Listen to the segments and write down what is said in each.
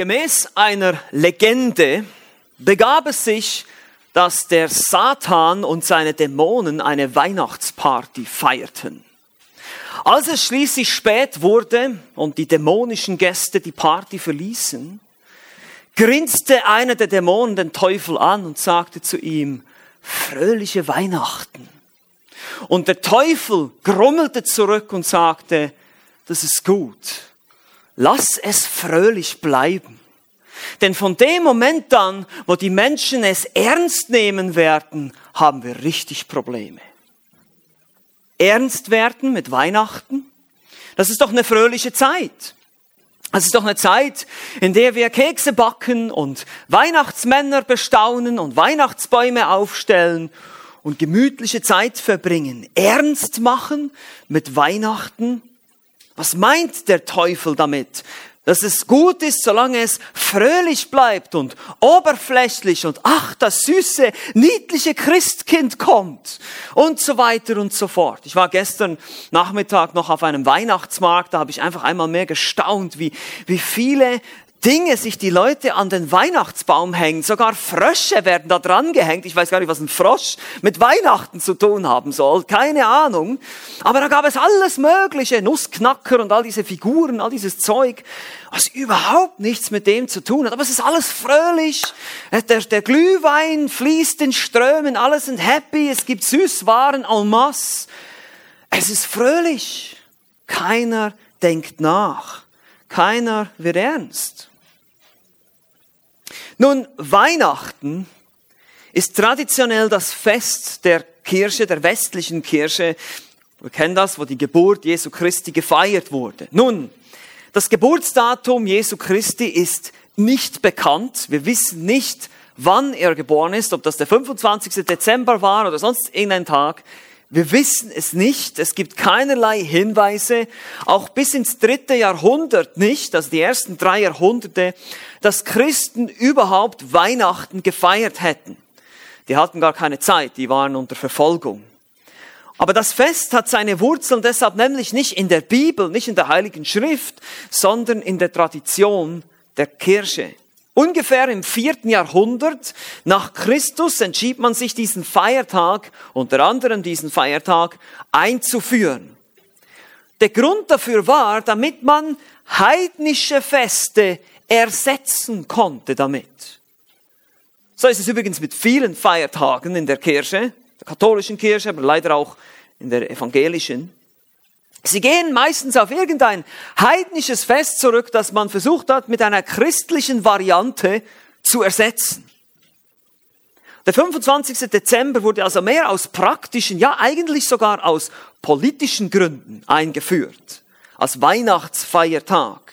Gemäß einer Legende begab es sich, dass der Satan und seine Dämonen eine Weihnachtsparty feierten. Als es schließlich spät wurde und die dämonischen Gäste die Party verließen, grinste einer der Dämonen den Teufel an und sagte zu ihm, fröhliche Weihnachten. Und der Teufel grummelte zurück und sagte, das ist gut. Lass es fröhlich bleiben. Denn von dem Moment an, wo die Menschen es ernst nehmen werden, haben wir richtig Probleme. Ernst werden mit Weihnachten, das ist doch eine fröhliche Zeit. Das ist doch eine Zeit, in der wir Kekse backen und Weihnachtsmänner bestaunen und Weihnachtsbäume aufstellen und gemütliche Zeit verbringen. Ernst machen mit Weihnachten? Was meint der Teufel damit? dass es gut ist, solange es fröhlich bleibt und oberflächlich und ach, das süße, niedliche Christkind kommt und so weiter und so fort. Ich war gestern Nachmittag noch auf einem Weihnachtsmarkt, da habe ich einfach einmal mehr gestaunt, wie, wie viele Dinge sich die Leute an den Weihnachtsbaum hängen. Sogar Frösche werden da dran gehängt. Ich weiß gar nicht, was ein Frosch mit Weihnachten zu tun haben soll. Keine Ahnung. Aber da gab es alles Mögliche. Nussknacker und all diese Figuren, all dieses Zeug, was überhaupt nichts mit dem zu tun hat. Aber es ist alles fröhlich. Der, der Glühwein fließt in Strömen. Alles sind happy. Es gibt Süßwaren en masse. Es ist fröhlich. Keiner denkt nach. Keiner wird ernst. Nun, Weihnachten ist traditionell das Fest der Kirche, der westlichen Kirche. Wir kennen das, wo die Geburt Jesu Christi gefeiert wurde. Nun, das Geburtsdatum Jesu Christi ist nicht bekannt. Wir wissen nicht, wann er geboren ist, ob das der 25. Dezember war oder sonst irgendein Tag. Wir wissen es nicht. Es gibt keinerlei Hinweise, auch bis ins dritte Jahrhundert nicht, also die ersten drei Jahrhunderte, dass Christen überhaupt Weihnachten gefeiert hätten. Die hatten gar keine Zeit, die waren unter Verfolgung. Aber das Fest hat seine Wurzeln deshalb nämlich nicht in der Bibel, nicht in der Heiligen Schrift, sondern in der Tradition der Kirche. Ungefähr im vierten Jahrhundert nach Christus entschied man sich diesen Feiertag, unter anderem diesen Feiertag, einzuführen. Der Grund dafür war, damit man heidnische Feste ersetzen konnte damit. So ist es übrigens mit vielen Feiertagen in der Kirche, der katholischen Kirche, aber leider auch in der evangelischen. Sie gehen meistens auf irgendein heidnisches Fest zurück, das man versucht hat, mit einer christlichen Variante zu ersetzen. Der 25. Dezember wurde also mehr aus praktischen, ja eigentlich sogar aus politischen Gründen eingeführt, als Weihnachtsfeiertag.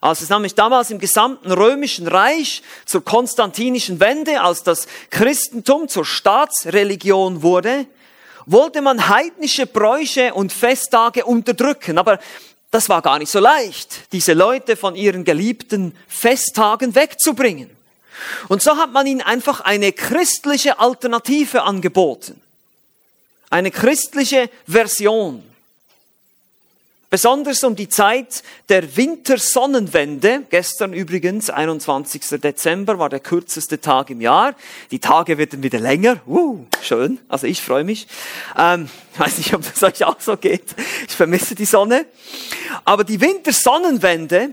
Als es nämlich damals im gesamten römischen Reich zur konstantinischen Wende, als das Christentum zur Staatsreligion wurde, wollte man heidnische Bräuche und Festtage unterdrücken. Aber das war gar nicht so leicht, diese Leute von ihren geliebten Festtagen wegzubringen. Und so hat man ihnen einfach eine christliche Alternative angeboten. Eine christliche Version. Besonders um die Zeit der Wintersonnenwende, gestern übrigens, 21. Dezember, war der kürzeste Tag im Jahr. Die Tage werden wieder länger. Uh, schön. Also ich freue mich. Ähm, weiß nicht, ob es euch auch so geht. Ich vermisse die Sonne. Aber die Wintersonnenwende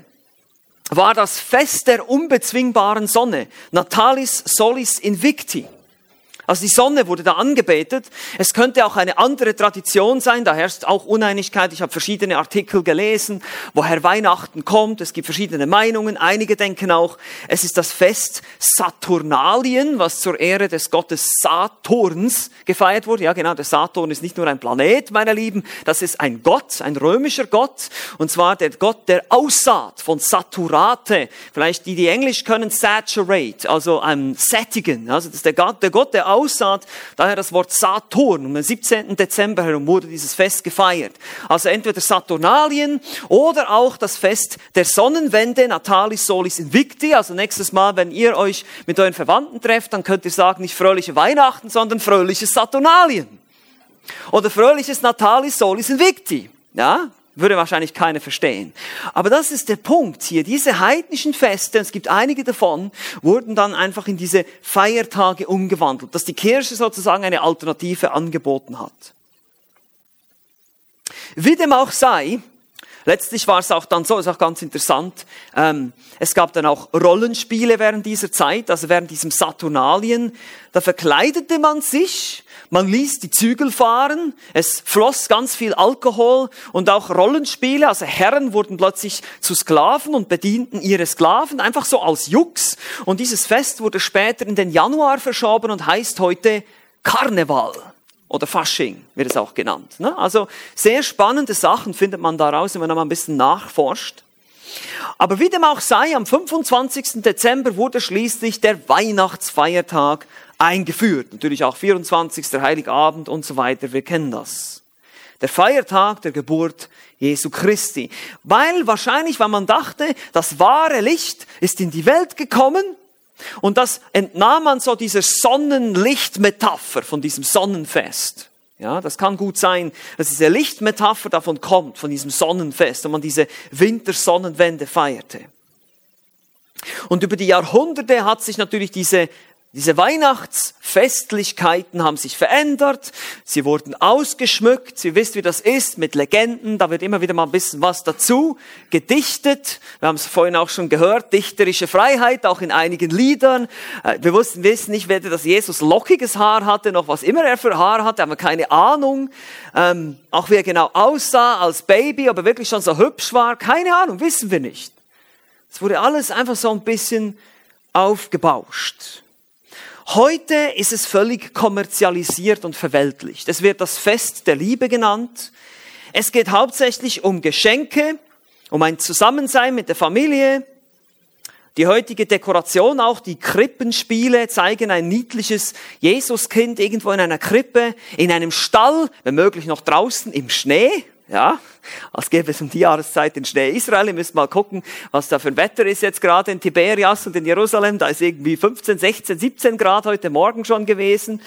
war das Fest der unbezwingbaren Sonne. Natalis Solis Invicti. Also die Sonne wurde da angebetet. Es könnte auch eine andere Tradition sein, da herrscht auch Uneinigkeit. Ich habe verschiedene Artikel gelesen, woher Weihnachten kommt. Es gibt verschiedene Meinungen. Einige denken auch, es ist das Fest Saturnalien, was zur Ehre des Gottes Saturns gefeiert wurde. Ja genau, der Saturn ist nicht nur ein Planet, meine Lieben, das ist ein Gott, ein römischer Gott. Und zwar der Gott der Aussaat von Saturate. Vielleicht die, die Englisch können, saturate, also ein sättigen. Also das ist der Gott, der Gott der Aussaat, daher das Wort Saturn. Um den 17. Dezember herum wurde dieses Fest gefeiert. Also entweder Saturnalien oder auch das Fest der Sonnenwende, Natalis Solis Invicti. Also nächstes Mal, wenn ihr euch mit euren Verwandten trefft, dann könnt ihr sagen, nicht fröhliche Weihnachten, sondern fröhliches Saturnalien. Oder fröhliches Natalis Solis Invicti. Ja, Würde wahrscheinlich keiner verstehen. Aber das ist der Punkt hier. Diese heidnischen Feste, es gibt einige davon, wurden dann einfach in diese Feiertage umgewandelt, dass die Kirche sozusagen eine Alternative angeboten hat. Wie dem auch sei, Letztlich war es auch dann so, ist auch ganz interessant, ähm, es gab dann auch Rollenspiele während dieser Zeit, also während diesem Saturnalien. Da verkleidete man sich, man ließ die Zügel fahren, es floss ganz viel Alkohol und auch Rollenspiele, also Herren wurden plötzlich zu Sklaven und bedienten ihre Sklaven, einfach so als Jux. Und dieses Fest wurde später in den Januar verschoben und heißt heute Karneval oder Fasching wird es auch genannt. Ne? Also sehr spannende Sachen findet man daraus, wenn man mal ein bisschen nachforscht. Aber wie dem auch sei, am 25. Dezember wurde schließlich der Weihnachtsfeiertag eingeführt. Natürlich auch 24. Heiligabend und so weiter, wir kennen das. Der Feiertag der Geburt Jesu Christi. Weil wahrscheinlich, weil man dachte, das wahre Licht ist in die Welt gekommen und das entnahm man so dieser Sonnenlichtmetapher von diesem Sonnenfest. Ja, das kann gut sein, dass diese Lichtmetapher davon kommt, von diesem Sonnenfest, und man diese Wintersonnenwende feierte. Und über die Jahrhunderte hat sich natürlich diese diese Weihnachtsfestlichkeiten haben sich verändert, sie wurden ausgeschmückt, Sie wisst, wie das ist mit Legenden, da wird immer wieder mal ein bisschen was dazu gedichtet. Wir haben es vorhin auch schon gehört, dichterische Freiheit, auch in einigen Liedern. Äh, wir wussten, wissen nicht, weder, dass Jesus lockiges Haar hatte, noch was immer er für Haar hatte, haben wir keine Ahnung. Ähm, auch wie er genau aussah als Baby, aber wirklich schon so hübsch war, keine Ahnung, wissen wir nicht. Es wurde alles einfach so ein bisschen aufgebauscht. Heute ist es völlig kommerzialisiert und verweltlicht. Es wird das Fest der Liebe genannt. Es geht hauptsächlich um Geschenke, um ein Zusammensein mit der Familie. Die heutige Dekoration, auch die Krippenspiele, zeigen ein niedliches Jesuskind irgendwo in einer Krippe, in einem Stall, wenn möglich noch draußen im Schnee. Ja, als gäbe es um die Jahreszeit den Schnee Israel. Ihr müsst mal gucken, was da für ein Wetter ist jetzt gerade in Tiberias und in Jerusalem. Da ist irgendwie 15, 16, 17 Grad heute Morgen schon gewesen.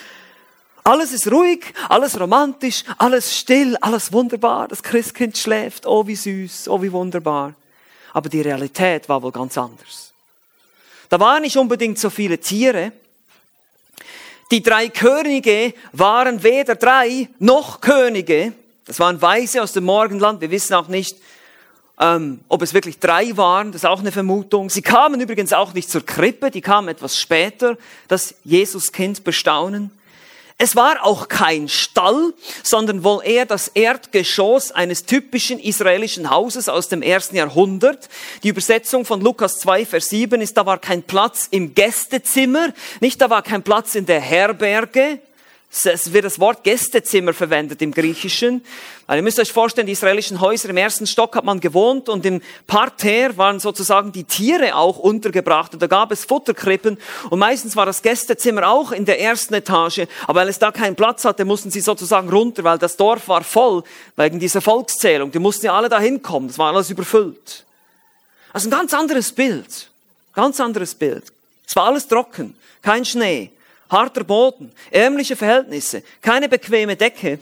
Alles ist ruhig, alles romantisch, alles still, alles wunderbar. Das Christkind schläft. Oh, wie süß, oh, wie wunderbar. Aber die Realität war wohl ganz anders. Da waren nicht unbedingt so viele Tiere. Die drei Könige waren weder drei noch Könige das waren Weise aus dem Morgenland. Wir wissen auch nicht, ähm, ob es wirklich drei waren. Das ist auch eine Vermutung. Sie kamen übrigens auch nicht zur Krippe. Die kamen etwas später, das Jesuskind bestaunen. Es war auch kein Stall, sondern wohl eher das Erdgeschoss eines typischen israelischen Hauses aus dem ersten Jahrhundert. Die Übersetzung von Lukas 2, Vers 7 ist, da war kein Platz im Gästezimmer, nicht da war kein Platz in der Herberge, es wird das Wort Gästezimmer verwendet im Griechischen. Also ihr müsst euch vorstellen, die israelischen Häuser im ersten Stock hat man gewohnt und im Parterre waren sozusagen die Tiere auch untergebracht und da gab es Futterkrippen und meistens war das Gästezimmer auch in der ersten Etage, aber weil es da keinen Platz hatte, mussten sie sozusagen runter, weil das Dorf war voll wegen dieser Volkszählung. Die mussten ja alle da hinkommen, das war alles überfüllt. Also ein ganz anderes Bild, ganz anderes Bild. Es war alles trocken, kein Schnee, harter Boden, ärmliche Verhältnisse, keine bequeme Decke.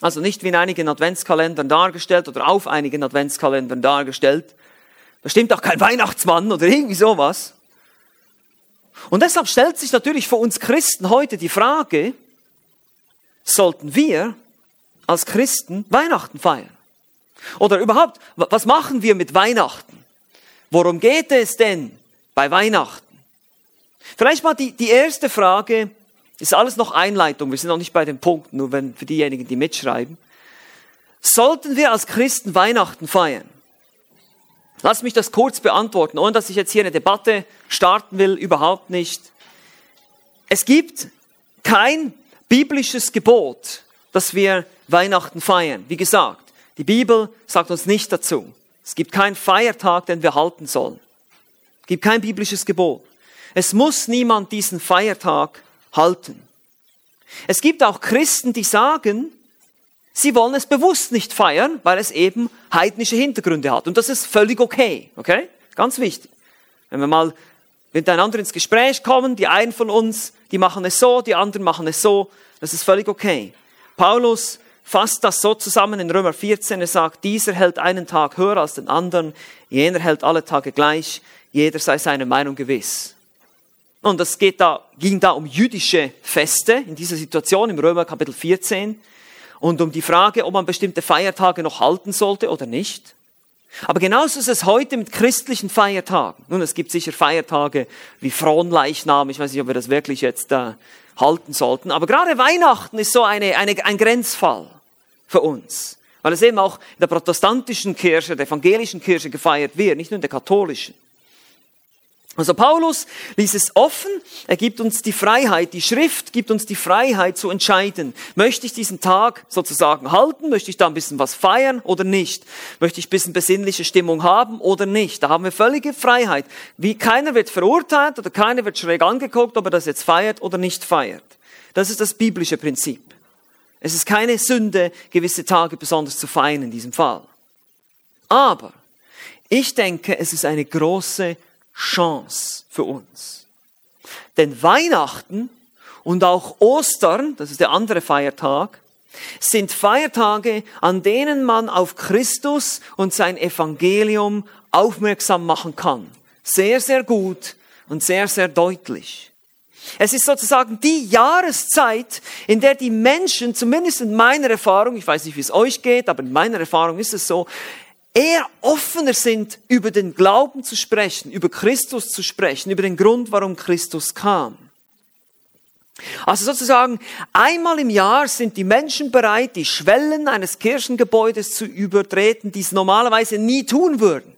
Also nicht wie in einigen Adventskalendern dargestellt oder auf einigen Adventskalendern dargestellt. Bestimmt auch kein Weihnachtsmann oder irgendwie sowas. Und deshalb stellt sich natürlich für uns Christen heute die Frage, sollten wir als Christen Weihnachten feiern? Oder überhaupt, was machen wir mit Weihnachten? Worum geht es denn bei Weihnachten? Vielleicht mal die, die erste Frage, ist alles noch Einleitung, wir sind noch nicht bei dem Punkt, nur wenn, für diejenigen, die mitschreiben. Sollten wir als Christen Weihnachten feiern? Lass mich das kurz beantworten, ohne dass ich jetzt hier eine Debatte starten will, überhaupt nicht. Es gibt kein biblisches Gebot, dass wir Weihnachten feiern. Wie gesagt, die Bibel sagt uns nicht dazu. Es gibt keinen Feiertag, den wir halten sollen. Es gibt kein biblisches Gebot. Es muss niemand diesen Feiertag halten. Es gibt auch Christen, die sagen, sie wollen es bewusst nicht feiern, weil es eben heidnische Hintergründe hat. Und das ist völlig okay. Okay? Ganz wichtig. Wenn wir mal miteinander ins Gespräch kommen, die einen von uns, die machen es so, die anderen machen es so, das ist völlig okay. Paulus fasst das so zusammen in Römer 14. Er sagt, dieser hält einen Tag höher als den anderen, jener hält alle Tage gleich, jeder sei seiner Meinung gewiss. Und es geht da, ging da um jüdische Feste in dieser Situation im Römer Kapitel 14 und um die Frage, ob man bestimmte Feiertage noch halten sollte oder nicht. Aber genauso ist es heute mit christlichen Feiertagen. Nun, es gibt sicher Feiertage wie Fronleichnam. Ich weiß nicht, ob wir das wirklich jetzt äh, halten sollten. Aber gerade Weihnachten ist so eine, eine, ein Grenzfall für uns. Weil es eben auch in der protestantischen Kirche, der evangelischen Kirche gefeiert wird, nicht nur in der katholischen. Also Paulus ließ es offen, er gibt uns die Freiheit, die Schrift gibt uns die Freiheit zu entscheiden. Möchte ich diesen Tag sozusagen halten? Möchte ich da ein bisschen was feiern oder nicht? Möchte ich ein bisschen besinnliche Stimmung haben oder nicht? Da haben wir völlige Freiheit. Wie keiner wird verurteilt oder keiner wird schräg angeguckt, ob er das jetzt feiert oder nicht feiert. Das ist das biblische Prinzip. Es ist keine Sünde, gewisse Tage besonders zu feiern in diesem Fall. Aber ich denke, es ist eine große Chance für uns. Denn Weihnachten und auch Ostern, das ist der andere Feiertag, sind Feiertage, an denen man auf Christus und sein Evangelium aufmerksam machen kann. Sehr, sehr gut und sehr, sehr deutlich. Es ist sozusagen die Jahreszeit, in der die Menschen, zumindest in meiner Erfahrung, ich weiß nicht, wie es euch geht, aber in meiner Erfahrung ist es so, eher offener sind, über den Glauben zu sprechen, über Christus zu sprechen, über den Grund, warum Christus kam. Also sozusagen einmal im Jahr sind die Menschen bereit, die Schwellen eines Kirchengebäudes zu übertreten, die es normalerweise nie tun würden.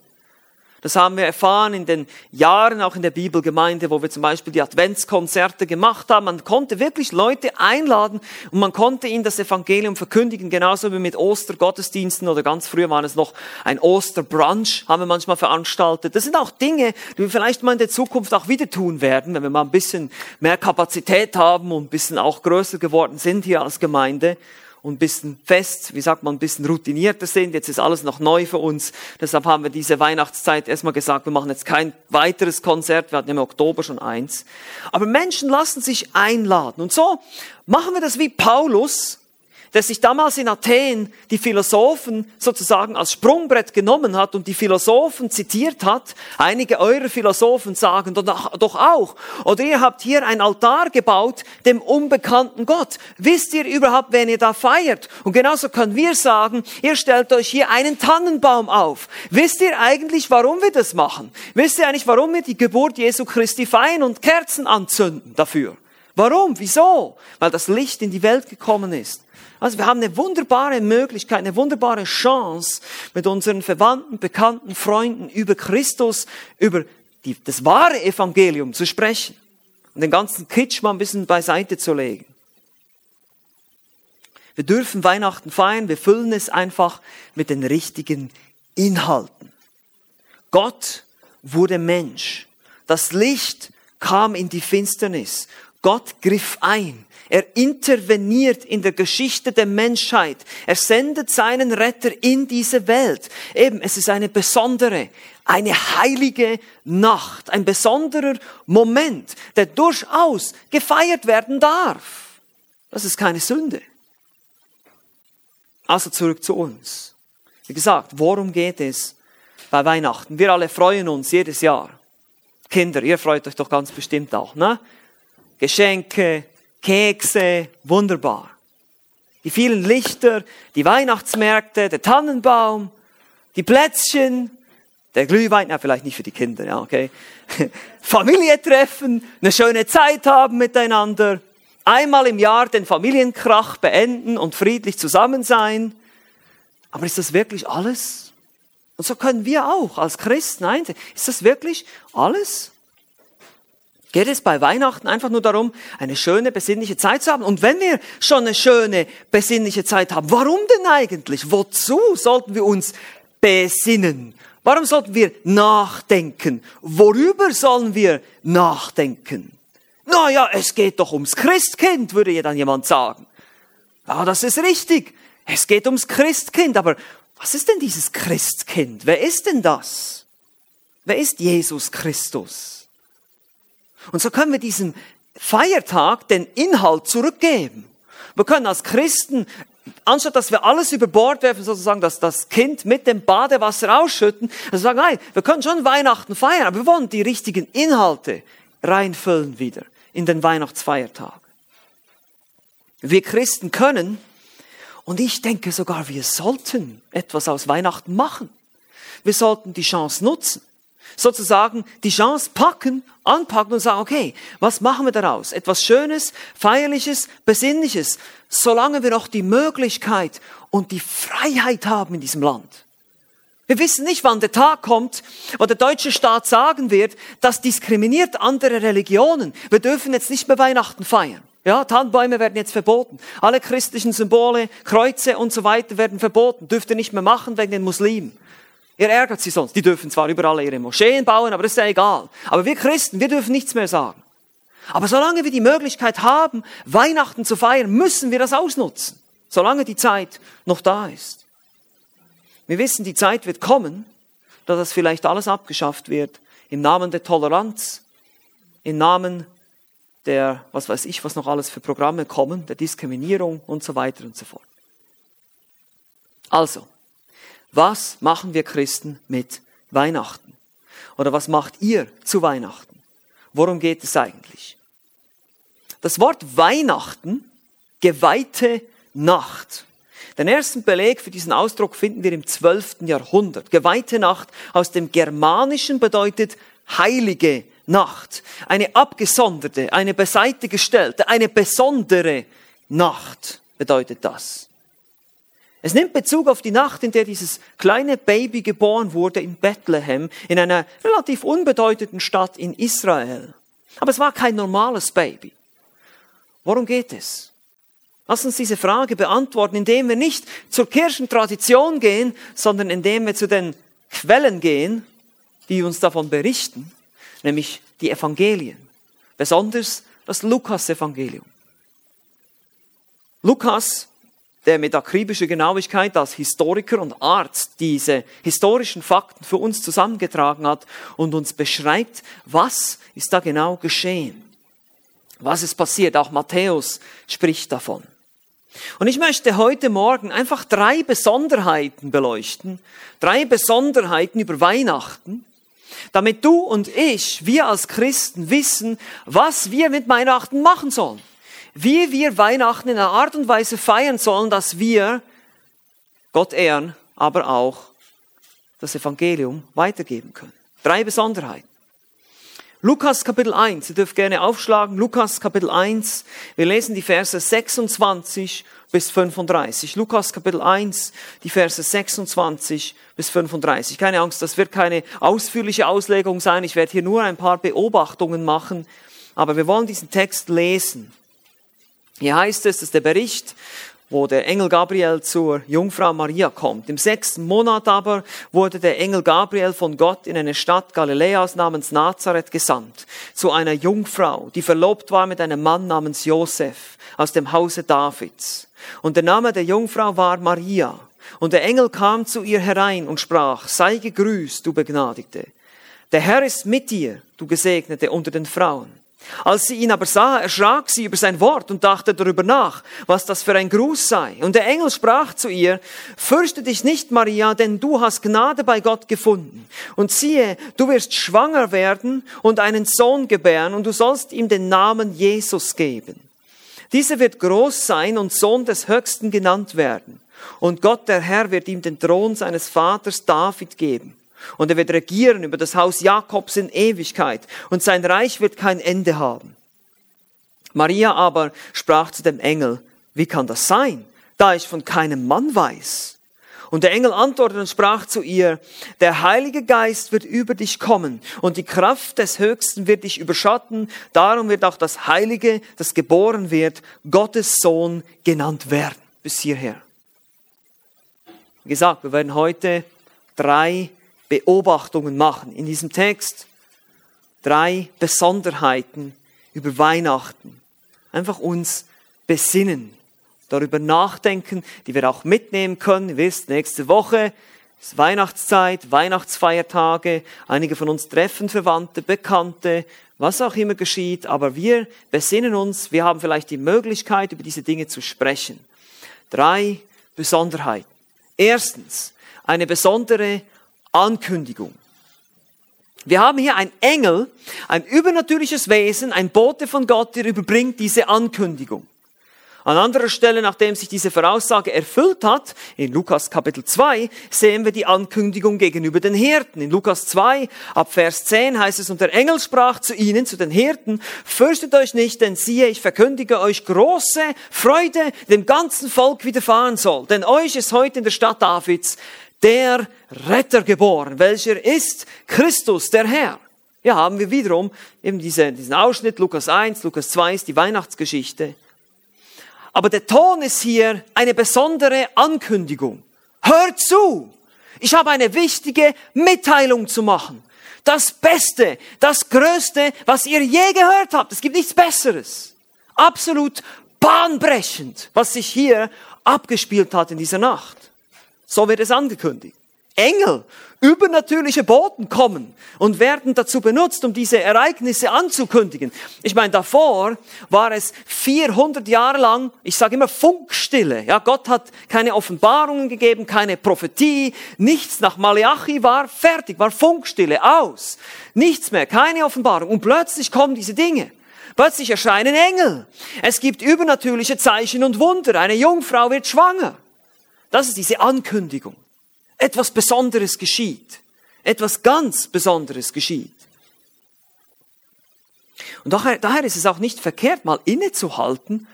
Das haben wir erfahren in den Jahren auch in der Bibelgemeinde, wo wir zum Beispiel die Adventskonzerte gemacht haben. Man konnte wirklich Leute einladen und man konnte ihnen das Evangelium verkündigen, genauso wie mit Ostergottesdiensten oder ganz früher waren es noch ein Osterbrunch, haben wir manchmal veranstaltet. Das sind auch Dinge, die wir vielleicht mal in der Zukunft auch wieder tun werden, wenn wir mal ein bisschen mehr Kapazität haben und ein bisschen auch größer geworden sind hier als Gemeinde und ein bisschen fest, wie sagt man, ein bisschen routinierter sind. Jetzt ist alles noch neu für uns. Deshalb haben wir diese Weihnachtszeit erstmal gesagt, wir machen jetzt kein weiteres Konzert. Wir hatten im Oktober schon eins. Aber Menschen lassen sich einladen. Und so machen wir das wie Paulus der sich damals in Athen die Philosophen sozusagen als Sprungbrett genommen hat und die Philosophen zitiert hat. Einige eurer Philosophen sagen doch auch, oder ihr habt hier ein Altar gebaut dem unbekannten Gott. Wisst ihr überhaupt, wen ihr da feiert? Und genauso können wir sagen, ihr stellt euch hier einen Tannenbaum auf. Wisst ihr eigentlich, warum wir das machen? Wisst ihr eigentlich, warum wir die Geburt Jesu Christi feiern und Kerzen anzünden dafür? Warum? Wieso? Weil das Licht in die Welt gekommen ist. Also wir haben eine wunderbare Möglichkeit, eine wunderbare Chance, mit unseren Verwandten, Bekannten, Freunden über Christus, über die, das wahre Evangelium zu sprechen und den ganzen Kitsch mal ein bisschen beiseite zu legen. Wir dürfen Weihnachten feiern, wir füllen es einfach mit den richtigen Inhalten. Gott wurde Mensch. Das Licht kam in die Finsternis. Gott griff ein. Er interveniert in der Geschichte der Menschheit. Er sendet seinen Retter in diese Welt. Eben, es ist eine besondere, eine heilige Nacht, ein besonderer Moment, der durchaus gefeiert werden darf. Das ist keine Sünde. Also zurück zu uns. Wie gesagt, worum geht es bei Weihnachten? Wir alle freuen uns jedes Jahr. Kinder, ihr freut euch doch ganz bestimmt auch, ne? Geschenke, Kekse, wunderbar. Die vielen Lichter, die Weihnachtsmärkte, der Tannenbaum, die Plätzchen, der Glühwein, ja, vielleicht nicht für die Kinder, ja, okay. Familie treffen, eine schöne Zeit haben miteinander, einmal im Jahr den Familienkrach beenden und friedlich zusammen sein. Aber ist das wirklich alles? Und so können wir auch als Christen einsehen. Ist das wirklich alles? Geht es bei Weihnachten einfach nur darum, eine schöne, besinnliche Zeit zu haben. Und wenn wir schon eine schöne, besinnliche Zeit haben, warum denn eigentlich? Wozu sollten wir uns besinnen? Warum sollten wir nachdenken? Worüber sollen wir nachdenken? Naja, es geht doch ums Christkind, würde ja dann jemand sagen. Ja, das ist richtig. Es geht ums Christkind. Aber was ist denn dieses Christkind? Wer ist denn das? Wer ist Jesus Christus? Und so können wir diesem Feiertag den Inhalt zurückgeben. Wir können als Christen anstatt dass wir alles über Bord werfen, sozusagen, dass das Kind mit dem Badewasser ausschütten, also sagen, nein, wir können schon Weihnachten feiern, aber wir wollen die richtigen Inhalte reinfüllen wieder in den Weihnachtsfeiertag. Wir Christen können, und ich denke sogar, wir sollten etwas aus Weihnachten machen. Wir sollten die Chance nutzen. Sozusagen die Chance packen, anpacken und sagen, okay, was machen wir daraus? Etwas Schönes, Feierliches, Besinnliches, solange wir noch die Möglichkeit und die Freiheit haben in diesem Land. Wir wissen nicht, wann der Tag kommt, wo der deutsche Staat sagen wird, das diskriminiert andere Religionen. Wir dürfen jetzt nicht mehr Weihnachten feiern. Ja, Tannenbäume werden jetzt verboten. Alle christlichen Symbole, Kreuze und so weiter werden verboten. Dürft ihr nicht mehr machen wegen den Muslimen. Ihr ärgert sie sonst. Die dürfen zwar überall ihre Moscheen bauen, aber das ist ja egal. Aber wir Christen, wir dürfen nichts mehr sagen. Aber solange wir die Möglichkeit haben, Weihnachten zu feiern, müssen wir das ausnutzen. Solange die Zeit noch da ist. Wir wissen, die Zeit wird kommen, dass das vielleicht alles abgeschafft wird im Namen der Toleranz, im Namen der, was weiß ich, was noch alles für Programme kommen, der Diskriminierung und so weiter und so fort. Also, was machen wir Christen mit Weihnachten? Oder was macht ihr zu Weihnachten? Worum geht es eigentlich? Das Wort Weihnachten, geweihte Nacht, den ersten Beleg für diesen Ausdruck finden wir im 12. Jahrhundert. Geweihte Nacht aus dem Germanischen bedeutet heilige Nacht. Eine abgesonderte, eine beiseite gestellte, eine besondere Nacht bedeutet das. Es nimmt Bezug auf die Nacht, in der dieses kleine Baby geboren wurde in Bethlehem, in einer relativ unbedeutenden Stadt in Israel. Aber es war kein normales Baby. Worum geht es? Lass uns diese Frage beantworten, indem wir nicht zur Kirchentradition gehen, sondern indem wir zu den Quellen gehen, die uns davon berichten, nämlich die Evangelien, besonders das Lukas-Evangelium. Lukas, der mit akribischer Genauigkeit als Historiker und Arzt diese historischen Fakten für uns zusammengetragen hat und uns beschreibt, was ist da genau geschehen. Was ist passiert? Auch Matthäus spricht davon. Und ich möchte heute Morgen einfach drei Besonderheiten beleuchten, drei Besonderheiten über Weihnachten, damit du und ich, wir als Christen wissen, was wir mit Weihnachten machen sollen. Wie wir Weihnachten in einer Art und Weise feiern sollen, dass wir Gott ehren, aber auch das Evangelium weitergeben können. Drei Besonderheiten. Lukas Kapitel 1, ihr dürft gerne aufschlagen, Lukas Kapitel 1, wir lesen die Verse 26 bis 35. Lukas Kapitel 1, die Verse 26 bis 35. Keine Angst, das wird keine ausführliche Auslegung sein, ich werde hier nur ein paar Beobachtungen machen, aber wir wollen diesen Text lesen. Hier heißt es, dass der Bericht wo der Engel Gabriel zur Jungfrau Maria kommt. Im sechsten Monat aber wurde der Engel Gabriel von Gott in eine Stadt Galiläas namens Nazareth gesandt, zu einer Jungfrau, die verlobt war mit einem Mann namens Josef aus dem Hause Davids. Und der Name der Jungfrau war Maria. Und der Engel kam zu ihr herein und sprach, sei gegrüßt, du Begnadigte. Der Herr ist mit dir, du Gesegnete unter den Frauen. Als sie ihn aber sah, erschrak sie über sein Wort und dachte darüber nach, was das für ein Gruß sei. Und der Engel sprach zu ihr, Fürchte dich nicht, Maria, denn du hast Gnade bei Gott gefunden. Und siehe, du wirst schwanger werden und einen Sohn gebären, und du sollst ihm den Namen Jesus geben. Dieser wird groß sein und Sohn des Höchsten genannt werden. Und Gott der Herr wird ihm den Thron seines Vaters David geben und er wird regieren über das Haus Jakobs in Ewigkeit. Und sein Reich wird kein Ende haben. Maria aber sprach zu dem Engel, wie kann das sein, da ich von keinem Mann weiß? Und der Engel antwortete und sprach zu ihr, der Heilige Geist wird über dich kommen und die Kraft des Höchsten wird dich überschatten. Darum wird auch das Heilige, das geboren wird, Gottes Sohn genannt werden. Bis hierher. Wie gesagt, wir werden heute drei Beobachtungen machen. In diesem Text drei Besonderheiten über Weihnachten. Einfach uns besinnen, darüber nachdenken, die wir auch mitnehmen können. Ihr wisst, nächste Woche ist Weihnachtszeit, Weihnachtsfeiertage. Einige von uns treffen Verwandte, Bekannte, was auch immer geschieht. Aber wir besinnen uns, wir haben vielleicht die Möglichkeit, über diese Dinge zu sprechen. Drei Besonderheiten. Erstens, eine besondere Ankündigung. Wir haben hier ein Engel, ein übernatürliches Wesen, ein Bote von Gott, der überbringt diese Ankündigung. An anderer Stelle, nachdem sich diese Voraussage erfüllt hat, in Lukas Kapitel 2, sehen wir die Ankündigung gegenüber den Hirten. In Lukas 2, ab Vers 10 heißt es, und der Engel sprach zu ihnen, zu den Hirten, fürchtet euch nicht, denn siehe, ich verkündige euch große Freude dem ganzen Volk widerfahren soll. Denn euch ist heute in der Stadt Davids der Retter geboren, welcher ist Christus, der Herr. Ja, haben wir wiederum eben diese, diesen Ausschnitt, Lukas 1, Lukas 2 ist die Weihnachtsgeschichte. Aber der Ton ist hier eine besondere Ankündigung. Hört zu! Ich habe eine wichtige Mitteilung zu machen. Das Beste, das Größte, was ihr je gehört habt. Es gibt nichts Besseres. Absolut bahnbrechend, was sich hier abgespielt hat in dieser Nacht. So wird es angekündigt. Engel, übernatürliche Boten kommen und werden dazu benutzt, um diese Ereignisse anzukündigen. Ich meine, davor war es 400 Jahre lang, ich sage immer Funkstille. Ja, Gott hat keine Offenbarungen gegeben, keine Prophetie, nichts nach Malachi war fertig, war Funkstille, aus. Nichts mehr, keine Offenbarung. Und plötzlich kommen diese Dinge. Plötzlich erscheinen Engel. Es gibt übernatürliche Zeichen und Wunder. Eine Jungfrau wird schwanger. Das ist diese Ankündigung etwas Besonderes geschieht. Etwas ganz Besonderes geschieht. Und daher, daher ist es auch nicht verkehrt, mal innezuhalten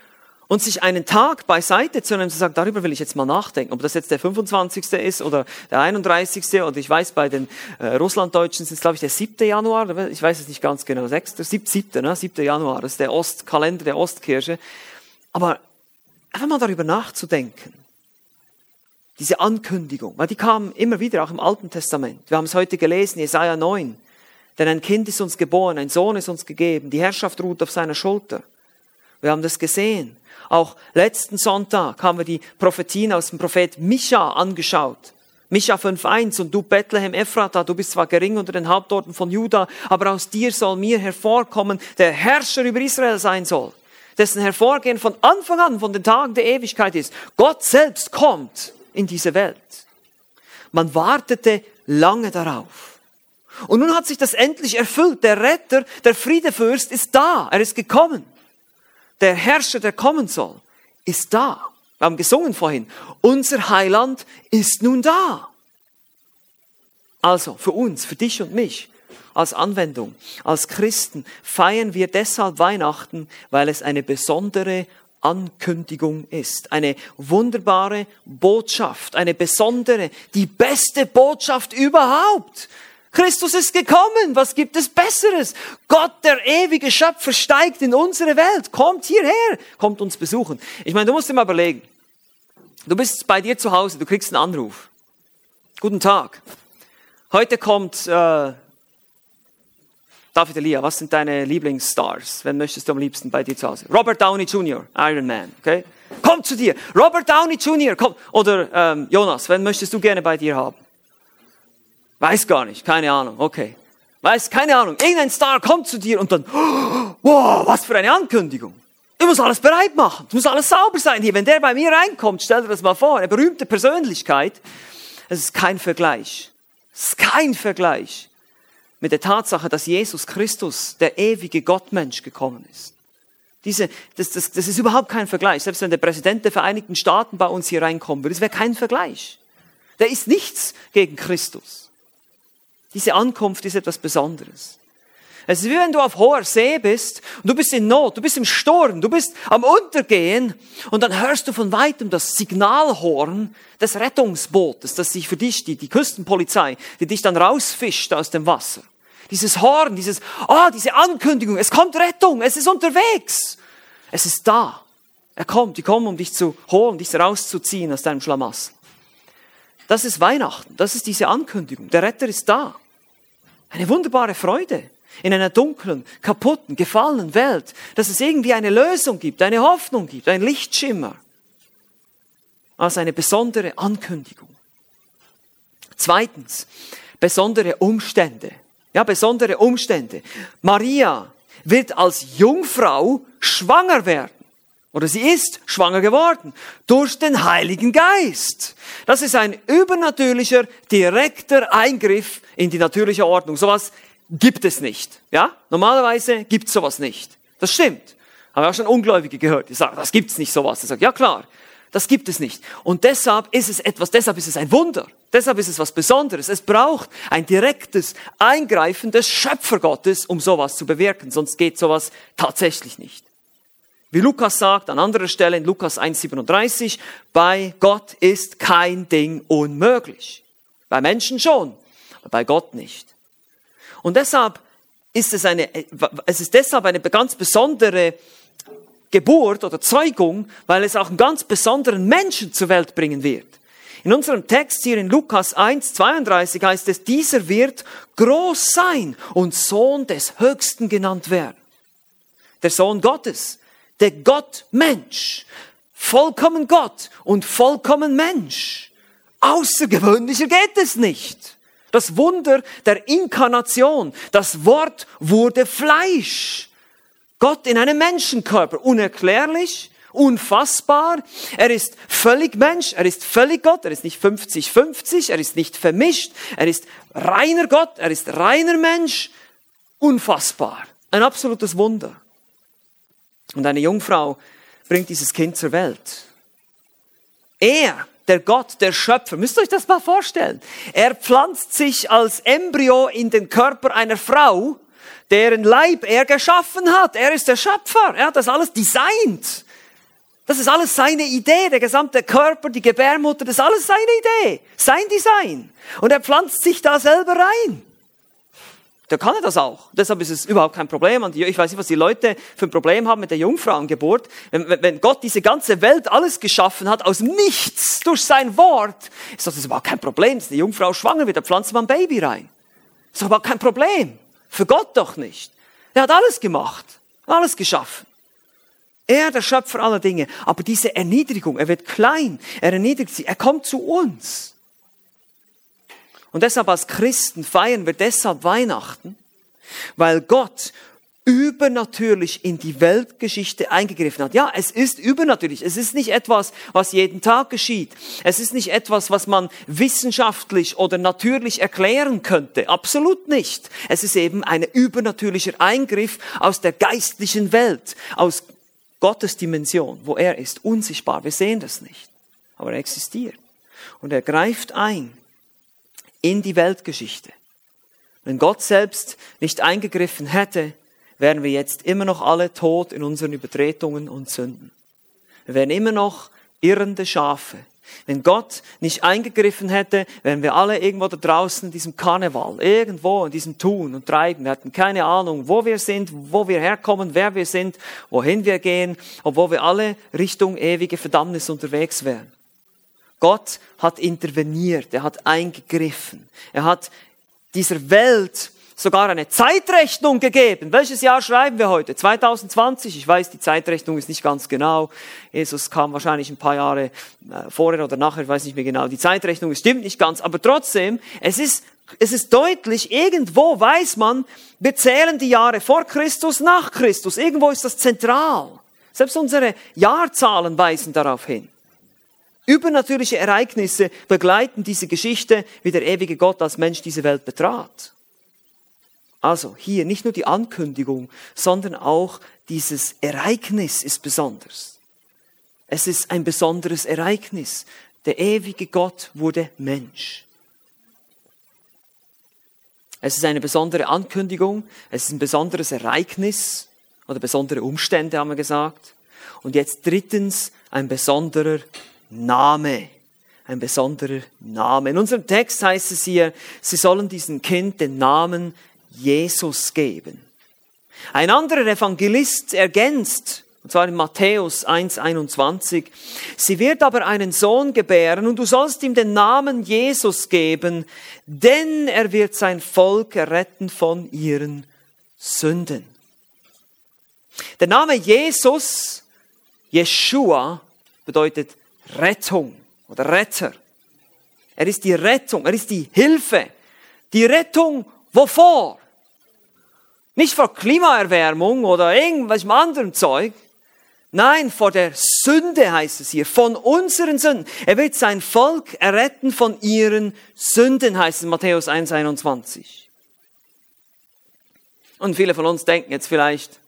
und sich einen Tag beiseite zu nehmen zu sagen, darüber will ich jetzt mal nachdenken. Ob das jetzt der 25. ist oder der 31. oder ich weiß, bei den äh, Russlanddeutschen sind es, glaube ich, der 7. Januar, ich weiß es nicht ganz genau, 6. 7. 7. Ne? 7. Januar, das ist der Ostkalender der Ostkirche. Aber einfach mal darüber nachzudenken diese Ankündigung, weil die kam immer wieder auch im Alten Testament. Wir haben es heute gelesen, Jesaja 9. Denn ein Kind ist uns geboren, ein Sohn ist uns gegeben, die Herrschaft ruht auf seiner Schulter. Wir haben das gesehen. Auch letzten Sonntag haben wir die Prophetien aus dem Prophet Micha angeschaut. Micha 5.1 und du Bethlehem Ephrata, du bist zwar gering unter den Hauptorten von Juda, aber aus dir soll mir hervorkommen, der Herrscher über Israel sein soll, dessen Hervorgehen von Anfang an, von den Tagen der Ewigkeit ist. Gott selbst kommt in diese Welt. Man wartete lange darauf. Und nun hat sich das endlich erfüllt. Der Retter, der Friedefürst ist da. Er ist gekommen. Der Herrscher, der kommen soll, ist da. Wir haben gesungen vorhin. Unser Heiland ist nun da. Also für uns, für dich und mich als Anwendung, als Christen feiern wir deshalb Weihnachten, weil es eine besondere Ankündigung ist. Eine wunderbare Botschaft, eine besondere, die beste Botschaft überhaupt. Christus ist gekommen. Was gibt es Besseres? Gott, der ewige Schöpfer, steigt in unsere Welt, kommt hierher, kommt uns besuchen. Ich meine, du musst dir mal überlegen. Du bist bei dir zu Hause, du kriegst einen Anruf. Guten Tag. Heute kommt äh, David Elia, was sind deine Lieblingsstars? Wen möchtest du am liebsten bei dir zu Hause? Robert Downey Jr., Iron Man, okay? Komm zu dir. Robert Downey Jr., komm. Oder ähm, Jonas, wen möchtest du gerne bei dir haben? Weiß gar nicht, keine Ahnung, okay. Weiß, keine Ahnung. Irgendein Star kommt zu dir und dann, wow, was für eine Ankündigung. Ich muss alles bereit machen. Es muss alles sauber sein hier. Wenn der bei mir reinkommt, stell dir das mal vor, eine berühmte Persönlichkeit. Es ist kein Vergleich. Es ist kein Vergleich mit der Tatsache, dass Jesus Christus, der ewige Gottmensch, gekommen ist. Diese, das, das, das ist überhaupt kein Vergleich. Selbst wenn der Präsident der Vereinigten Staaten bei uns hier reinkommen würde, das wäre kein Vergleich. Der ist nichts gegen Christus. Diese Ankunft ist etwas Besonderes. Es ist wie wenn du auf hoher See bist und du bist in Not, du bist im Sturm, du bist am Untergehen und dann hörst du von weitem das Signalhorn des Rettungsbootes, das sich für dich, die, die Küstenpolizei, die dich dann rausfischt aus dem Wasser. Dieses Horn, dieses, ah, oh, diese Ankündigung, es kommt Rettung, es ist unterwegs. Es ist da. Er kommt, die kommen, um dich zu holen, dich rauszuziehen aus deinem Schlamassel. Das ist Weihnachten, das ist diese Ankündigung. Der Retter ist da. Eine wunderbare Freude in einer dunklen, kaputten, gefallenen Welt, dass es irgendwie eine Lösung gibt, eine Hoffnung gibt, ein Lichtschimmer, als eine besondere Ankündigung. Zweitens, besondere Umstände. Ja, besondere Umstände. Maria wird als Jungfrau schwanger werden. oder sie ist schwanger geworden durch den Heiligen Geist. Das ist ein übernatürlicher, direkter Eingriff in die natürliche Ordnung. Sowas gibt es nicht. Ja? Normalerweise gibt es sowas nicht. Das stimmt. Haben wir auch schon Ungläubige gehört, die sagen, das gibt's nicht sowas. Ich sage, ja klar, das gibt es nicht. Und deshalb ist es etwas, deshalb ist es ein Wunder. Deshalb ist es was Besonderes. Es braucht ein direktes Eingreifen des Schöpfergottes, um sowas zu bewirken. Sonst geht sowas tatsächlich nicht. Wie Lukas sagt an anderer Stelle in Lukas 1,37, bei Gott ist kein Ding unmöglich. Bei Menschen schon, aber bei Gott nicht. Und deshalb ist es eine, es ist deshalb eine ganz besondere Geburt oder Zeugung, weil es auch einen ganz besonderen Menschen zur Welt bringen wird. In unserem Text hier in Lukas 1, 32 heißt es, dieser wird groß sein und Sohn des Höchsten genannt werden. Der Sohn Gottes der Gott Mensch. Vollkommen Gott und vollkommen Mensch. Außergewöhnlicher geht es nicht. Das Wunder der Inkarnation. Das Wort wurde Fleisch. Gott in einem Menschenkörper. Unerklärlich, unfassbar. Er ist völlig Mensch, er ist völlig Gott, er ist nicht 50-50, er ist nicht vermischt, er ist reiner Gott, er ist reiner Mensch. Unfassbar. Ein absolutes Wunder. Und eine Jungfrau bringt dieses Kind zur Welt. Er, der Gott, der Schöpfer, müsst ihr euch das mal vorstellen. Er pflanzt sich als Embryo in den Körper einer Frau, deren Leib er geschaffen hat. Er ist der Schöpfer. Er hat das alles designt. Das ist alles seine Idee. Der gesamte Körper, die Gebärmutter, das ist alles seine Idee. Sein Design. Und er pflanzt sich da selber rein. Da kann er das auch. Deshalb ist es überhaupt kein Problem. Und ich weiß nicht, was die Leute für ein Problem haben mit der Jungfrauengeburt. Wenn, wenn Gott diese ganze Welt alles geschaffen hat, aus nichts, durch sein Wort, ist das überhaupt kein Problem. Wenn die Jungfrau schwanger wird, da pflanzt man ein Baby rein. Ist doch überhaupt kein Problem. Für Gott doch nicht. Er hat alles gemacht. Alles geschaffen. Er, der Schöpfer aller Dinge. Aber diese Erniedrigung, er wird klein. Er erniedrigt sie. Er kommt zu uns. Und deshalb als Christen feiern wir deshalb Weihnachten, weil Gott übernatürlich in die Weltgeschichte eingegriffen hat. Ja, es ist übernatürlich. Es ist nicht etwas, was jeden Tag geschieht. Es ist nicht etwas, was man wissenschaftlich oder natürlich erklären könnte. Absolut nicht. Es ist eben ein übernatürlicher Eingriff aus der geistlichen Welt, aus Gottes Dimension, wo er ist, unsichtbar. Wir sehen das nicht. Aber er existiert. Und er greift ein in die Weltgeschichte. Wenn Gott selbst nicht eingegriffen hätte, wären wir jetzt immer noch alle tot in unseren Übertretungen und Sünden. Wir wären immer noch irrende Schafe. Wenn Gott nicht eingegriffen hätte, wären wir alle irgendwo da draußen in diesem Karneval, irgendwo in diesem Tun und Treiben. Wir hatten keine Ahnung, wo wir sind, wo wir herkommen, wer wir sind, wohin wir gehen, obwohl wir alle Richtung ewige Verdammnis unterwegs wären. Gott hat interveniert, er hat eingegriffen, er hat dieser Welt sogar eine Zeitrechnung gegeben. Welches Jahr schreiben wir heute? 2020. Ich weiß, die Zeitrechnung ist nicht ganz genau. Jesus kam wahrscheinlich ein paar Jahre äh, vorher oder nachher, ich weiß nicht mehr genau. Die Zeitrechnung stimmt nicht ganz, aber trotzdem, es ist, es ist deutlich, irgendwo weiß man, wir zählen die Jahre vor Christus, nach Christus. Irgendwo ist das zentral. Selbst unsere Jahrzahlen weisen darauf hin. Übernatürliche Ereignisse begleiten diese Geschichte, wie der ewige Gott als Mensch diese Welt betrat. Also hier nicht nur die Ankündigung, sondern auch dieses Ereignis ist besonders. Es ist ein besonderes Ereignis. Der ewige Gott wurde Mensch. Es ist eine besondere Ankündigung, es ist ein besonderes Ereignis oder besondere Umstände, haben wir gesagt. Und jetzt drittens ein besonderer Name. Ein besonderer Name. In unserem Text heißt es hier, sie sollen diesem Kind den Namen Jesus geben. Ein anderer Evangelist ergänzt, und zwar in Matthäus 1,21, sie wird aber einen Sohn gebären und du sollst ihm den Namen Jesus geben, denn er wird sein Volk erretten von ihren Sünden. Der Name Jesus, Yeshua, bedeutet Rettung oder Retter. Er ist die Rettung, er ist die Hilfe. Die Rettung wovor? Nicht vor Klimaerwärmung oder irgendwelchem anderen Zeug. Nein, vor der Sünde heißt es hier, von unseren Sünden. Er wird sein Volk erretten von ihren Sünden, heißt es in Matthäus 1, 21. Und viele von uns denken jetzt vielleicht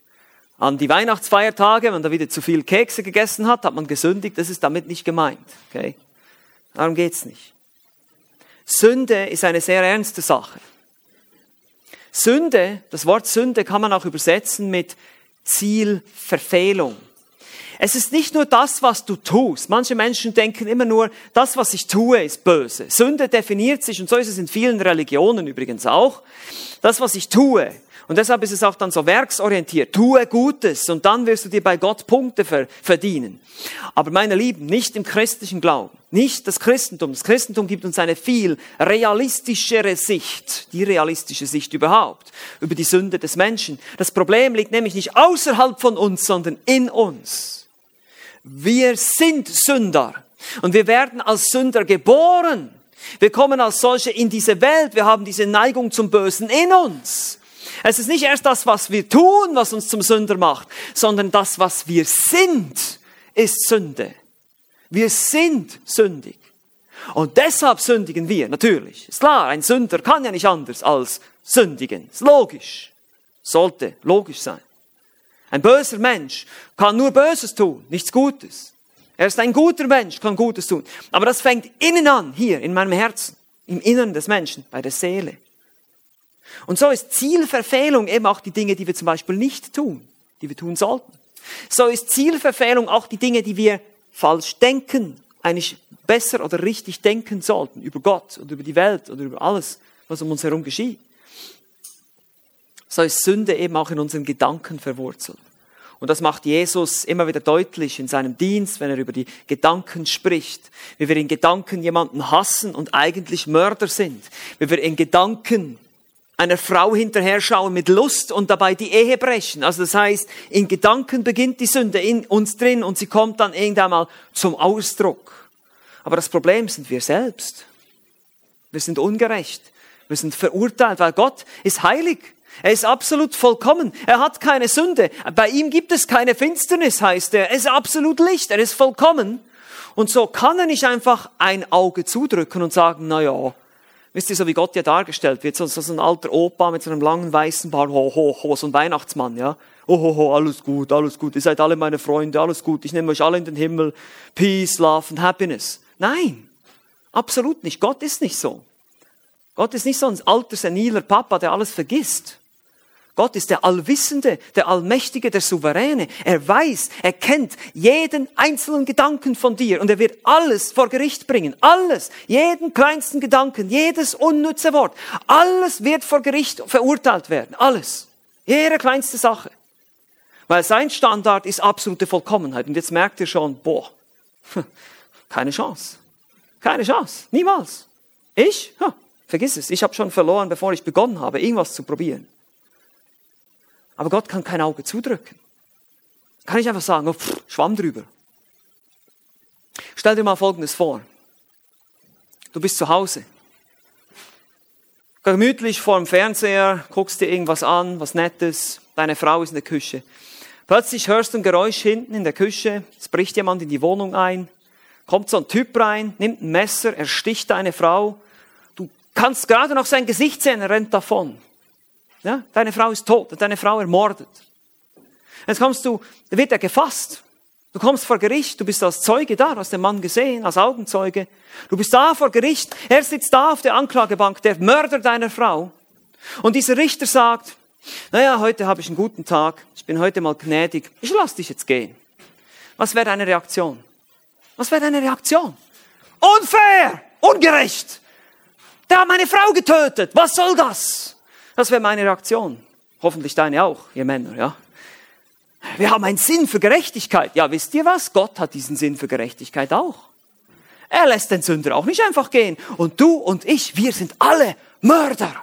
an die Weihnachtsfeiertage, wenn da wieder zu viel Kekse gegessen hat, hat man gesündigt. Das ist damit nicht gemeint. Okay? Darum geht's nicht. Sünde ist eine sehr ernste Sache. Sünde, das Wort Sünde kann man auch übersetzen mit Zielverfehlung. Es ist nicht nur das, was du tust. Manche Menschen denken immer nur, das, was ich tue, ist böse. Sünde definiert sich, und so ist es in vielen Religionen übrigens auch, das, was ich tue. Und deshalb ist es auch dann so werksorientiert. Tue Gutes und dann wirst du dir bei Gott Punkte verdienen. Aber meine Lieben, nicht im christlichen Glauben, nicht das Christentum. Das Christentum gibt uns eine viel realistischere Sicht, die realistische Sicht überhaupt, über die Sünde des Menschen. Das Problem liegt nämlich nicht außerhalb von uns, sondern in uns. Wir sind Sünder und wir werden als Sünder geboren. Wir kommen als solche in diese Welt. Wir haben diese Neigung zum Bösen in uns. Es ist nicht erst das, was wir tun, was uns zum Sünder macht, sondern das, was wir sind, ist Sünde. Wir sind sündig. Und deshalb sündigen wir, natürlich. Ist klar, ein Sünder kann ja nicht anders als sündigen. Ist logisch. Sollte logisch sein. Ein böser Mensch kann nur Böses tun, nichts Gutes. Er ist ein guter Mensch, kann Gutes tun. Aber das fängt innen an, hier in meinem Herzen, im Inneren des Menschen, bei der Seele. Und so ist Zielverfehlung eben auch die Dinge, die wir zum Beispiel nicht tun, die wir tun sollten. So ist Zielverfehlung auch die Dinge, die wir falsch denken, eigentlich besser oder richtig denken sollten über Gott oder über die Welt oder über alles, was um uns herum geschieht so ist Sünde eben auch in unseren Gedanken verwurzelt. Und das macht Jesus immer wieder deutlich in seinem Dienst, wenn er über die Gedanken spricht. Wie wir in Gedanken jemanden hassen und eigentlich Mörder sind. Wie wir in Gedanken einer Frau hinterher schauen mit Lust und dabei die Ehe brechen. Also das heißt, in Gedanken beginnt die Sünde in uns drin und sie kommt dann irgendwann mal zum Ausdruck. Aber das Problem sind wir selbst. Wir sind ungerecht. Wir sind verurteilt, weil Gott ist heilig. Er ist absolut vollkommen. Er hat keine Sünde. Bei ihm gibt es keine Finsternis, heißt er. Er ist absolut Licht. Er ist vollkommen. Und so kann er nicht einfach ein Auge zudrücken und sagen, na ja, wisst ihr, so wie Gott ja dargestellt wird, so, so ein alter Opa mit so einem langen weißen Bart, ho, ho, ho, so ein Weihnachtsmann, ja. Oh, ho, ho, alles gut, alles gut. Ihr seid alle meine Freunde, alles gut. Ich nehme euch alle in den Himmel. Peace, Love and Happiness. Nein, absolut nicht. Gott ist nicht so. Gott ist nicht so ein alter, seniler Papa, der alles vergisst. Gott ist der Allwissende, der Allmächtige, der Souveräne. Er weiß, er kennt jeden einzelnen Gedanken von dir und er wird alles vor Gericht bringen. Alles, jeden kleinsten Gedanken, jedes unnütze Wort, alles wird vor Gericht verurteilt werden. Alles. Jede kleinste Sache. Weil sein Standard ist absolute Vollkommenheit. Und jetzt merkt ihr schon, boah, keine Chance. Keine Chance. Niemals. Ich? Vergiss es. Ich habe schon verloren, bevor ich begonnen habe, irgendwas zu probieren. Aber Gott kann kein Auge zudrücken. Kann ich einfach sagen, oh, pff, Schwamm drüber. Stell dir mal Folgendes vor. Du bist zu Hause. Gemütlich vor dem Fernseher, guckst dir irgendwas an, was Nettes. Deine Frau ist in der Küche. Plötzlich hörst du ein Geräusch hinten in der Küche. Es bricht jemand in die Wohnung ein. Kommt so ein Typ rein, nimmt ein Messer, ersticht deine Frau. Du kannst gerade noch sein Gesicht sehen, er rennt davon. Ja, deine Frau ist tot, deine Frau ermordet. Jetzt kommst du, wird er gefasst. Du kommst vor Gericht, du bist als Zeuge da, hast den Mann gesehen, als Augenzeuge. Du bist da vor Gericht, er sitzt da auf der Anklagebank, der Mörder deiner Frau. Und dieser Richter sagt, naja, heute habe ich einen guten Tag, ich bin heute mal gnädig, ich lass dich jetzt gehen. Was wäre deine Reaktion? Was wäre deine Reaktion? Unfair! Ungerecht! Der hat meine Frau getötet! Was soll das? Das wäre meine Reaktion. Hoffentlich deine auch, ihr Männer, ja. Wir haben einen Sinn für Gerechtigkeit. Ja, wisst ihr was? Gott hat diesen Sinn für Gerechtigkeit auch. Er lässt den Sünder auch nicht einfach gehen. Und du und ich, wir sind alle Mörder.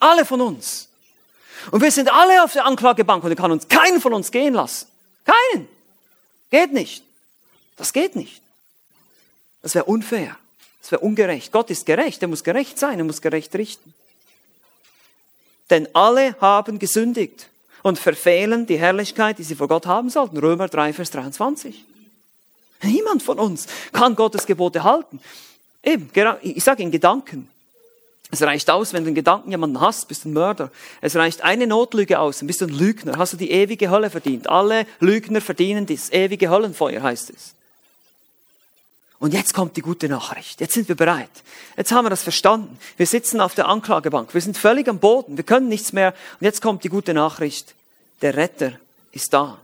Alle von uns. Und wir sind alle auf der Anklagebank und er kann uns keinen von uns gehen lassen. Keinen. Geht nicht. Das geht nicht. Das wäre unfair. Das wäre ungerecht. Gott ist gerecht. Er muss gerecht sein. Er muss gerecht richten. Denn alle haben gesündigt und verfehlen die Herrlichkeit, die sie vor Gott haben sollten. Römer 3, Vers 23. Niemand von uns kann Gottes Gebote halten. Eben, ich sage in Gedanken. Es reicht aus, wenn du in Gedanken jemanden hast, bist du ein Mörder. Es reicht eine Notlüge aus, bist du ein Lügner, hast du die ewige Hölle verdient. Alle Lügner verdienen das ewige Höllenfeuer, heißt es. Und jetzt kommt die gute Nachricht. Jetzt sind wir bereit. Jetzt haben wir das verstanden. Wir sitzen auf der Anklagebank. Wir sind völlig am Boden. Wir können nichts mehr. Und jetzt kommt die gute Nachricht. Der Retter ist da.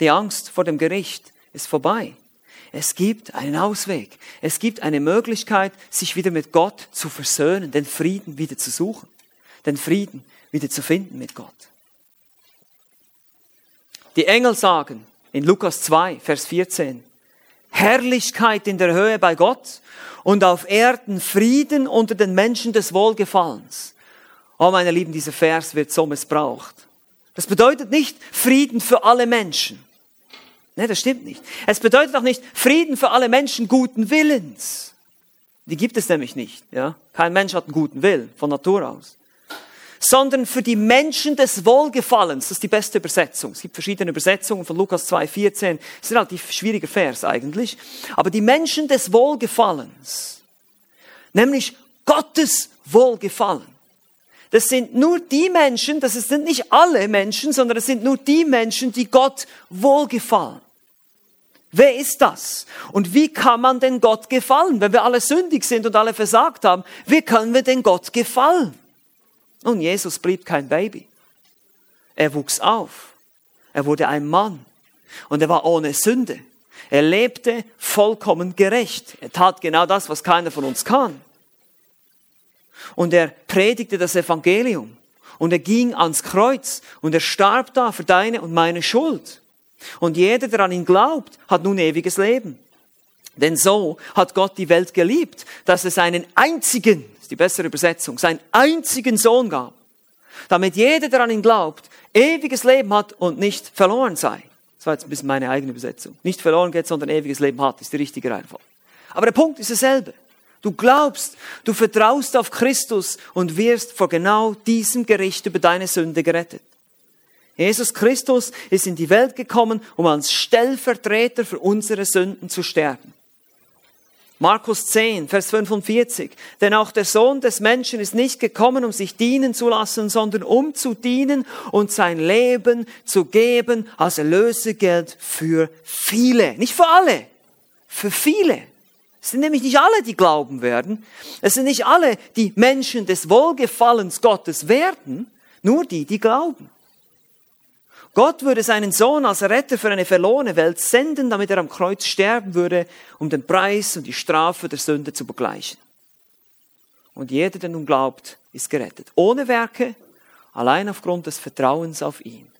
Die Angst vor dem Gericht ist vorbei. Es gibt einen Ausweg. Es gibt eine Möglichkeit, sich wieder mit Gott zu versöhnen, den Frieden wieder zu suchen, den Frieden wieder zu finden mit Gott. Die Engel sagen in Lukas 2, Vers 14, Herrlichkeit in der Höhe bei Gott und auf Erden Frieden unter den Menschen des Wohlgefallens. Oh, meine Lieben, dieser Vers wird so missbraucht. Das bedeutet nicht Frieden für alle Menschen. Nee, das stimmt nicht. Es bedeutet auch nicht Frieden für alle Menschen guten Willens. Die gibt es nämlich nicht, ja. Kein Mensch hat einen guten Willen, von Natur aus. Sondern für die Menschen des Wohlgefallens. Das ist die beste Übersetzung. Es gibt verschiedene Übersetzungen von Lukas 2,14. Das ist ein relativ schwieriger Vers eigentlich. Aber die Menschen des Wohlgefallens. Nämlich Gottes Wohlgefallen. Das sind nur die Menschen, das sind nicht alle Menschen, sondern es sind nur die Menschen, die Gott wohlgefallen. Wer ist das? Und wie kann man denn Gott gefallen? Wenn wir alle sündig sind und alle versagt haben, wie können wir denn Gott gefallen? Und Jesus blieb kein Baby. Er wuchs auf. Er wurde ein Mann. Und er war ohne Sünde. Er lebte vollkommen gerecht. Er tat genau das, was keiner von uns kann. Und er predigte das Evangelium. Und er ging ans Kreuz. Und er starb da für deine und meine Schuld. Und jeder, der an ihn glaubt, hat nun ewiges Leben. Denn so hat Gott die Welt geliebt, dass es einen einzigen, ist die bessere Übersetzung, seinen einzigen Sohn gab. Damit jeder, der an ihn glaubt, ewiges Leben hat und nicht verloren sei. Das war jetzt ein bisschen meine eigene Übersetzung. Nicht verloren geht, sondern ewiges Leben hat, ist die richtige Reihenfolge. Aber der Punkt ist derselbe. Du glaubst, du vertraust auf Christus und wirst vor genau diesem Gericht über deine Sünde gerettet. Jesus Christus ist in die Welt gekommen, um als Stellvertreter für unsere Sünden zu sterben. Markus 10, Vers 45. Denn auch der Sohn des Menschen ist nicht gekommen, um sich dienen zu lassen, sondern um zu dienen und sein Leben zu geben als Erlösegeld für viele. Nicht für alle, für viele. Es sind nämlich nicht alle, die glauben werden. Es sind nicht alle, die Menschen des Wohlgefallens Gottes werden, nur die, die glauben. Gott würde seinen Sohn als Retter für eine verlorene Welt senden, damit er am Kreuz sterben würde, um den Preis und die Strafe der Sünde zu begleichen. Und jeder, der nun glaubt, ist gerettet. Ohne Werke, allein aufgrund des Vertrauens auf ihn.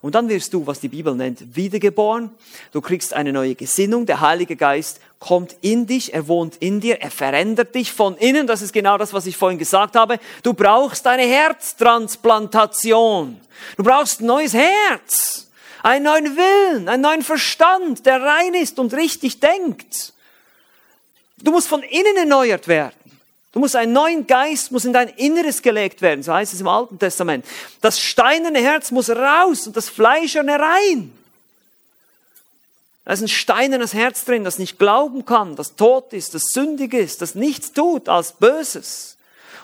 Und dann wirst du, was die Bibel nennt, wiedergeboren. Du kriegst eine neue Gesinnung. Der Heilige Geist kommt in dich, er wohnt in dir, er verändert dich von innen. Das ist genau das, was ich vorhin gesagt habe. Du brauchst eine Herztransplantation. Du brauchst ein neues Herz, einen neuen Willen, einen neuen Verstand, der rein ist und richtig denkt. Du musst von innen erneuert werden. Du musst einen neuen Geist, muss in dein Inneres gelegt werden, so heißt es im Alten Testament. Das steinerne Herz muss raus und das Fleischerne rein. Da ist ein steinernes Herz drin, das nicht glauben kann, das tot ist, das sündig ist, das nichts tut als Böses.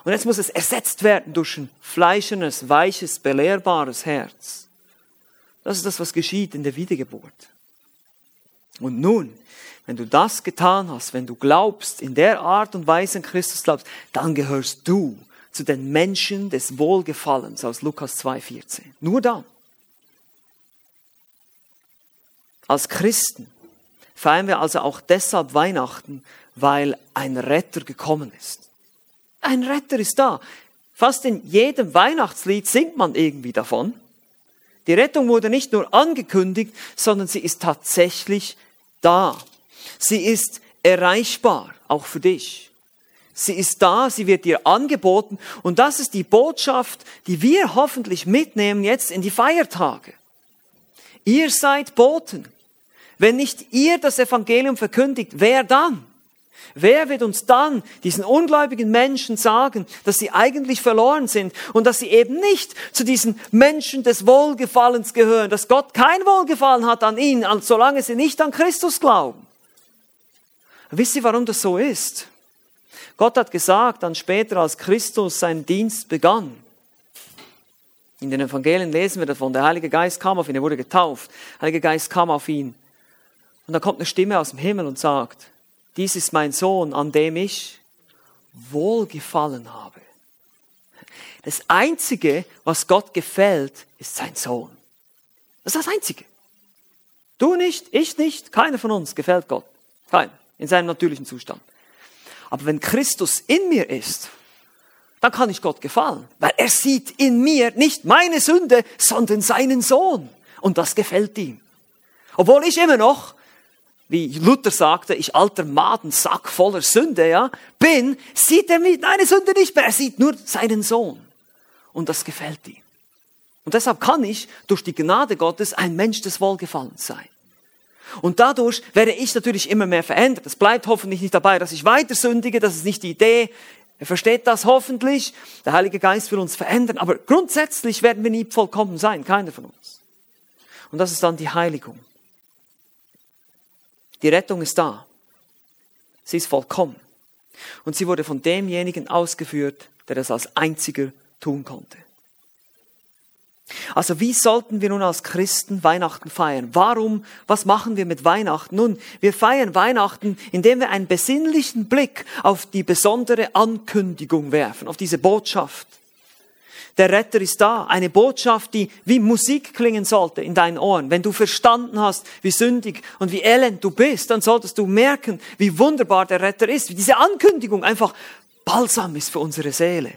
Und jetzt muss es ersetzt werden durch ein fleischernes, weiches, belehrbares Herz. Das ist das, was geschieht in der Wiedergeburt. Und nun wenn du das getan hast, wenn du glaubst, in der Art und Weise in Christus glaubst, dann gehörst du zu den Menschen des Wohlgefallens aus Lukas 2,14. Nur dann. Als Christen feiern wir also auch deshalb Weihnachten, weil ein Retter gekommen ist. Ein Retter ist da. Fast in jedem Weihnachtslied singt man irgendwie davon. Die Rettung wurde nicht nur angekündigt, sondern sie ist tatsächlich da. Sie ist erreichbar, auch für dich. Sie ist da, sie wird dir angeboten und das ist die Botschaft, die wir hoffentlich mitnehmen jetzt in die Feiertage. Ihr seid Boten. Wenn nicht ihr das Evangelium verkündigt, wer dann? Wer wird uns dann, diesen ungläubigen Menschen, sagen, dass sie eigentlich verloren sind und dass sie eben nicht zu diesen Menschen des Wohlgefallens gehören, dass Gott kein Wohlgefallen hat an ihnen, solange sie nicht an Christus glauben? Wisst ihr, warum das so ist? Gott hat gesagt, dann später, als Christus seinen Dienst begann, in den Evangelien lesen wir davon, der Heilige Geist kam auf ihn, er wurde getauft, der Heilige Geist kam auf ihn. Und da kommt eine Stimme aus dem Himmel und sagt, dies ist mein Sohn, an dem ich wohlgefallen habe. Das Einzige, was Gott gefällt, ist sein Sohn. Das ist das Einzige. Du nicht, ich nicht, keiner von uns gefällt Gott. Keiner. In seinem natürlichen Zustand. Aber wenn Christus in mir ist, dann kann ich Gott gefallen. Weil er sieht in mir nicht meine Sünde, sondern seinen Sohn. Und das gefällt ihm. Obwohl ich immer noch wie Luther sagte, ich alter Madensack voller Sünde, ja, bin, sieht er meine Sünde nicht mehr, er sieht nur seinen Sohn. Und das gefällt ihm. Und deshalb kann ich durch die Gnade Gottes ein Mensch des Wohlgefallens sein. Und dadurch werde ich natürlich immer mehr verändert. Es bleibt hoffentlich nicht dabei, dass ich weiter sündige, das ist nicht die Idee. Er versteht das hoffentlich. Der Heilige Geist will uns verändern. Aber grundsätzlich werden wir nie vollkommen sein, keiner von uns. Und das ist dann die Heiligung. Die Rettung ist da. Sie ist vollkommen. Und sie wurde von demjenigen ausgeführt, der das als einziger tun konnte. Also wie sollten wir nun als Christen Weihnachten feiern? Warum? Was machen wir mit Weihnachten? Nun, wir feiern Weihnachten, indem wir einen besinnlichen Blick auf die besondere Ankündigung werfen, auf diese Botschaft. Der Retter ist da. Eine Botschaft, die wie Musik klingen sollte in deinen Ohren. Wenn du verstanden hast, wie sündig und wie elend du bist, dann solltest du merken, wie wunderbar der Retter ist. Wie diese Ankündigung einfach Balsam ist für unsere Seele.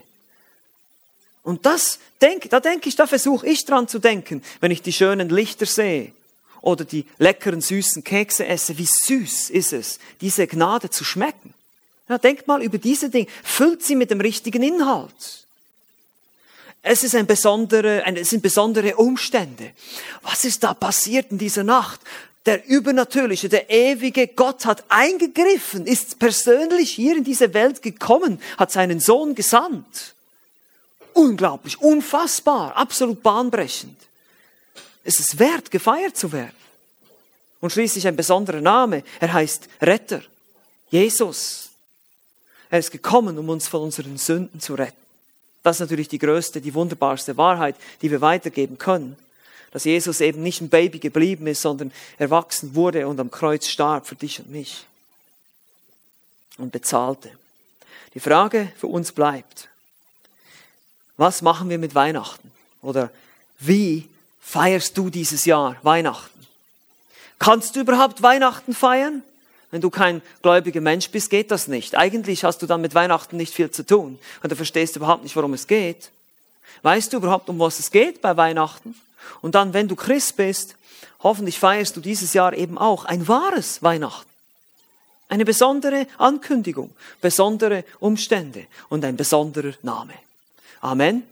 Und das denk, da denke ich, da versuche ich dran zu denken, wenn ich die schönen Lichter sehe oder die leckeren süßen Kekse esse. Wie süß ist es, diese Gnade zu schmecken. Ja, denk mal über diese Dinge. Füllt sie mit dem richtigen Inhalt. Es, ist ein besondere, es sind besondere Umstände. Was ist da passiert in dieser Nacht? Der übernatürliche, der ewige Gott hat eingegriffen, ist persönlich hier in diese Welt gekommen, hat seinen Sohn gesandt. Unglaublich, unfassbar, absolut bahnbrechend. Es ist wert, gefeiert zu werden. Und schließlich ein besonderer Name. Er heißt Retter. Jesus. Er ist gekommen, um uns von unseren Sünden zu retten. Das ist natürlich die größte, die wunderbarste Wahrheit, die wir weitergeben können. Dass Jesus eben nicht ein Baby geblieben ist, sondern erwachsen wurde und am Kreuz starb für dich und mich. Und bezahlte. Die Frage für uns bleibt, was machen wir mit Weihnachten? Oder wie feierst du dieses Jahr Weihnachten? Kannst du überhaupt Weihnachten feiern? Wenn du kein gläubiger Mensch bist, geht das nicht. Eigentlich hast du dann mit Weihnachten nicht viel zu tun und du verstehst überhaupt nicht, worum es geht. Weißt du überhaupt, um was es geht bei Weihnachten? Und dann, wenn du Christ bist, hoffentlich feierst du dieses Jahr eben auch ein wahres Weihnachten. Eine besondere Ankündigung, besondere Umstände und ein besonderer Name. Amen.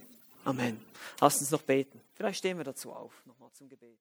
Amen. Lass uns noch beten. Vielleicht stehen wir dazu auf, nochmal zum Gebet.